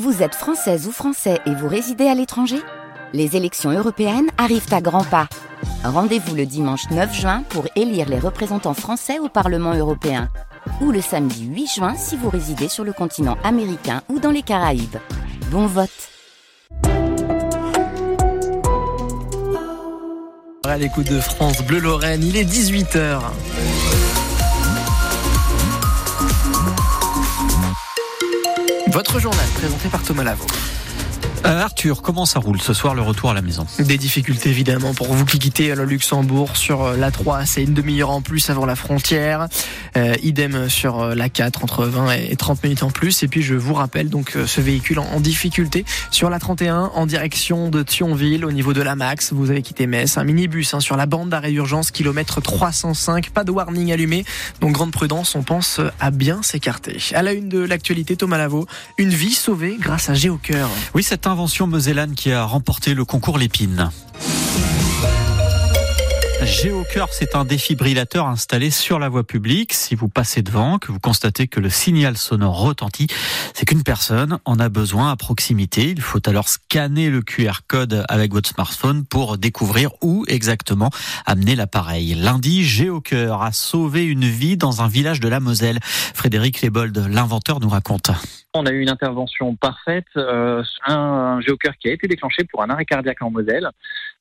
Vous êtes française ou français et vous résidez à l'étranger? Les élections européennes arrivent à grands pas. Rendez-vous le dimanche 9 juin pour élire les représentants français au Parlement européen. Ou le samedi 8 juin si vous résidez sur le continent américain ou dans les Caraïbes. Bon vote À l'écoute de France Bleu Lorraine, il est 18h. Votre journal présenté par Thomas Lavaux. Euh, Arthur, comment ça roule ce soir le retour à la maison? Des difficultés évidemment pour vous qui quittez le Luxembourg sur euh, la 3, c'est une demi-heure en plus avant la frontière. Euh, idem sur euh, la 4 entre 20 et 30 minutes en plus. Et puis je vous rappelle donc ce véhicule en, difficulté sur la 31 en direction de Thionville au niveau de la Max. Vous avez quitté Metz, un minibus hein, sur la bande d'arrêt d'urgence kilomètre 305. Pas de warning allumé, donc grande prudence. On pense à bien s'écarter. À la une de l'actualité, Thomas Lavaux, une vie sauvée grâce à Géocœur. Oui, cette invention mosellane qui a remporté le concours Lépine. Géocœur, c'est un défibrillateur installé sur la voie publique. Si vous passez devant, que vous constatez que le signal sonore retentit, c'est qu'une personne en a besoin à proximité. Il faut alors scanner le QR code avec votre smartphone pour découvrir où exactement amener l'appareil. Lundi, Géocœur a sauvé une vie dans un village de la Moselle. Frédéric Lebold, l'inventeur, nous raconte. On a eu une intervention parfaite, euh, un, géocœur qui a été déclenché pour un arrêt cardiaque en Moselle.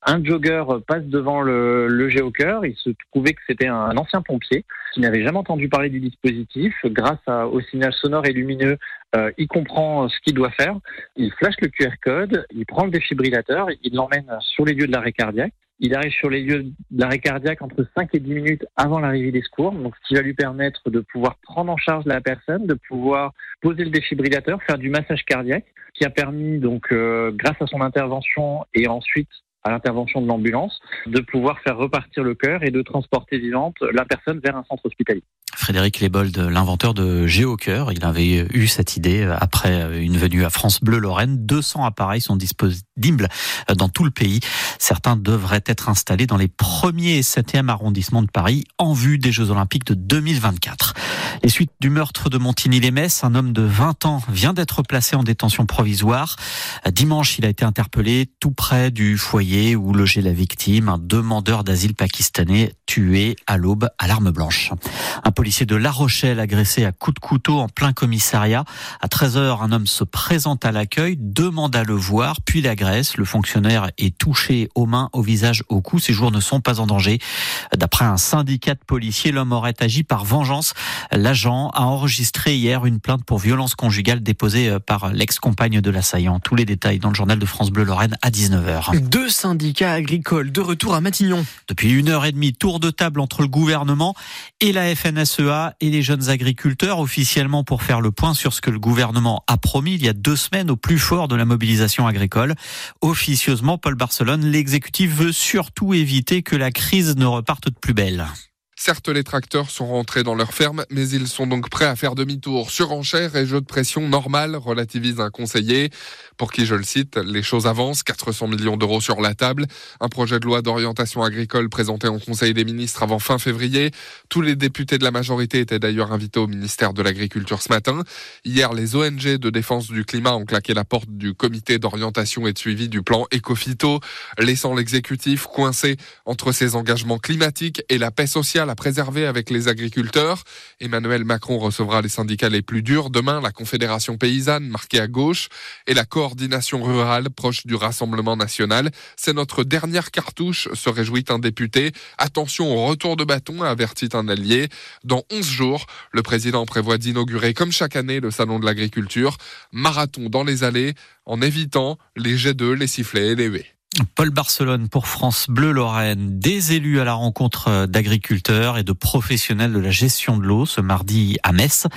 Un jogger passe devant le géocœur. Il se trouvait que c'était un ancien pompier qui n'avait jamais entendu parler du dispositif. Grâce au signal sonore et lumineux, euh, il comprend ce qu'il doit faire. Il flash le QR code, il prend le défibrillateur, il l'emmène sur les lieux de l'arrêt cardiaque. Il arrive sur les lieux de l'arrêt cardiaque entre 5 et 10 minutes avant l'arrivée des secours, donc ce qui va lui permettre de pouvoir prendre en charge la personne, de pouvoir poser le défibrillateur, faire du massage cardiaque, qui a permis donc euh, grâce à son intervention et ensuite à l'intervention de l'ambulance, de pouvoir faire repartir le cœur et de transporter vivante la personne vers un centre hospitalier. Frédéric Lebold, l'inventeur de GéoCœur, il avait eu cette idée après une venue à France Bleu Lorraine. 200 appareils sont disponibles dans tout le pays. Certains devraient être installés dans les premiers et 7e arrondissements de Paris en vue des Jeux Olympiques de 2024. Les suites du meurtre de Montigny-les-Metz, un homme de 20 ans vient d'être placé en détention provisoire. Dimanche, il a été interpellé tout près du foyer où logeait la victime, un demandeur d'asile pakistanais tué à l'aube à l'arme blanche. Un policier de La Rochelle agressé à coups de couteau en plein commissariat. À 13h, un homme se présente à l'accueil, demande à le voir, puis l'agresse. Le fonctionnaire est touché aux mains, au visage, au cou. Ses jours ne sont pas en danger. D'après un syndicat de policiers, l'homme aurait agi par vengeance. L'agent a enregistré hier une plainte pour violence conjugale déposée par l'ex-compagne de l'assaillant. Tous les détails dans le journal de France Bleu Lorraine à 19h. Deux syndicats agricoles de retour à Matignon. Depuis une heure et demie, tour de table entre le gouvernement et la FNSEA et les jeunes agriculteurs officiellement pour faire le point sur ce que le gouvernement a promis il y a deux semaines au plus fort de la mobilisation agricole. Officieusement, Paul Barcelone, l'exécutif veut surtout éviter que la crise ne reparte de plus belle. Certes, les tracteurs sont rentrés dans leur ferme, mais ils sont donc prêts à faire demi-tour. Surenchère et jeu de pression normal, relativise un conseiller, pour qui, je le cite, les choses avancent, 400 millions d'euros sur la table, un projet de loi d'orientation agricole présenté en Conseil des ministres avant fin février. Tous les députés de la majorité étaient d'ailleurs invités au ministère de l'Agriculture ce matin. Hier, les ONG de défense du climat ont claqué la porte du comité d'orientation et de suivi du plan Ecofito, laissant l'exécutif coincé entre ses engagements climatiques et la paix sociale à préserver avec les agriculteurs. Emmanuel Macron recevra les syndicats les plus durs demain, la Confédération paysanne marquée à gauche et la coordination rurale proche du Rassemblement national. C'est notre dernière cartouche, se réjouit un député. Attention au retour de bâton, avertit un allié. Dans 11 jours, le président prévoit d'inaugurer comme chaque année le salon de l'agriculture. Marathon dans les allées en évitant les jets d'œufs, les sifflets et les huées. Paul Barcelone pour France Bleu Lorraine, des élus à la rencontre d'agriculteurs et de professionnels de la gestion de l'eau ce mardi à Metz.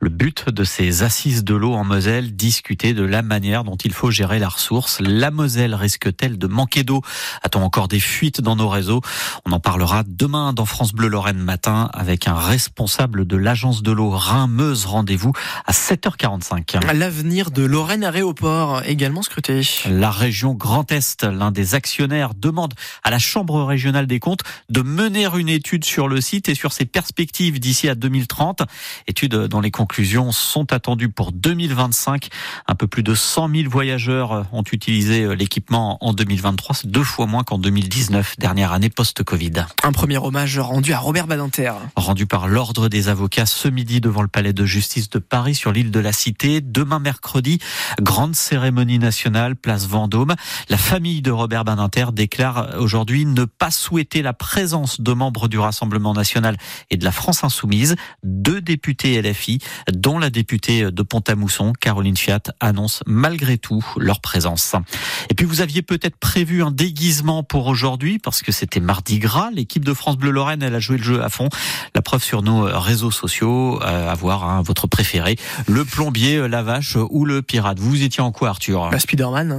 Le but de ces assises de l'eau en Moselle, discuter de la manière dont il faut gérer la ressource. La Moselle risque-t-elle de manquer d'eau? A-t-on encore des fuites dans nos réseaux? On en parlera demain dans France Bleu Lorraine matin avec un responsable de l'agence de l'eau Rhin-Meuse. Rendez-vous à 7h45. L'avenir de Lorraine Aéroport également scruté. La région Grand Est, L'un des actionnaires demande à la Chambre régionale des comptes de mener une étude sur le site et sur ses perspectives d'ici à 2030. Étude dont les conclusions sont attendues pour 2025. Un peu plus de 100 000 voyageurs ont utilisé l'équipement en 2023. C'est deux fois moins qu'en 2019, dernière année post-Covid. Un premier hommage rendu à Robert Badinter. Rendu par l'Ordre des avocats ce midi devant le palais de justice de Paris sur l'île de la Cité. Demain mercredi, grande cérémonie nationale, place Vendôme. La famille de Robert Badinter déclare aujourd'hui ne pas souhaiter la présence de membres du Rassemblement national et de la France insoumise. Deux députés LFI, dont la députée de Pont-à-Mousson, Caroline Fiat, annonce malgré tout leur présence. Et puis vous aviez peut-être prévu un déguisement pour aujourd'hui parce que c'était mardi gras. L'équipe de France Bleu Lorraine, elle a joué le jeu à fond. La preuve sur nos réseaux sociaux, euh, à voir hein, votre préféré, le plombier, la vache ou le pirate. Vous étiez en quoi Arthur? Spider-Man. Hein.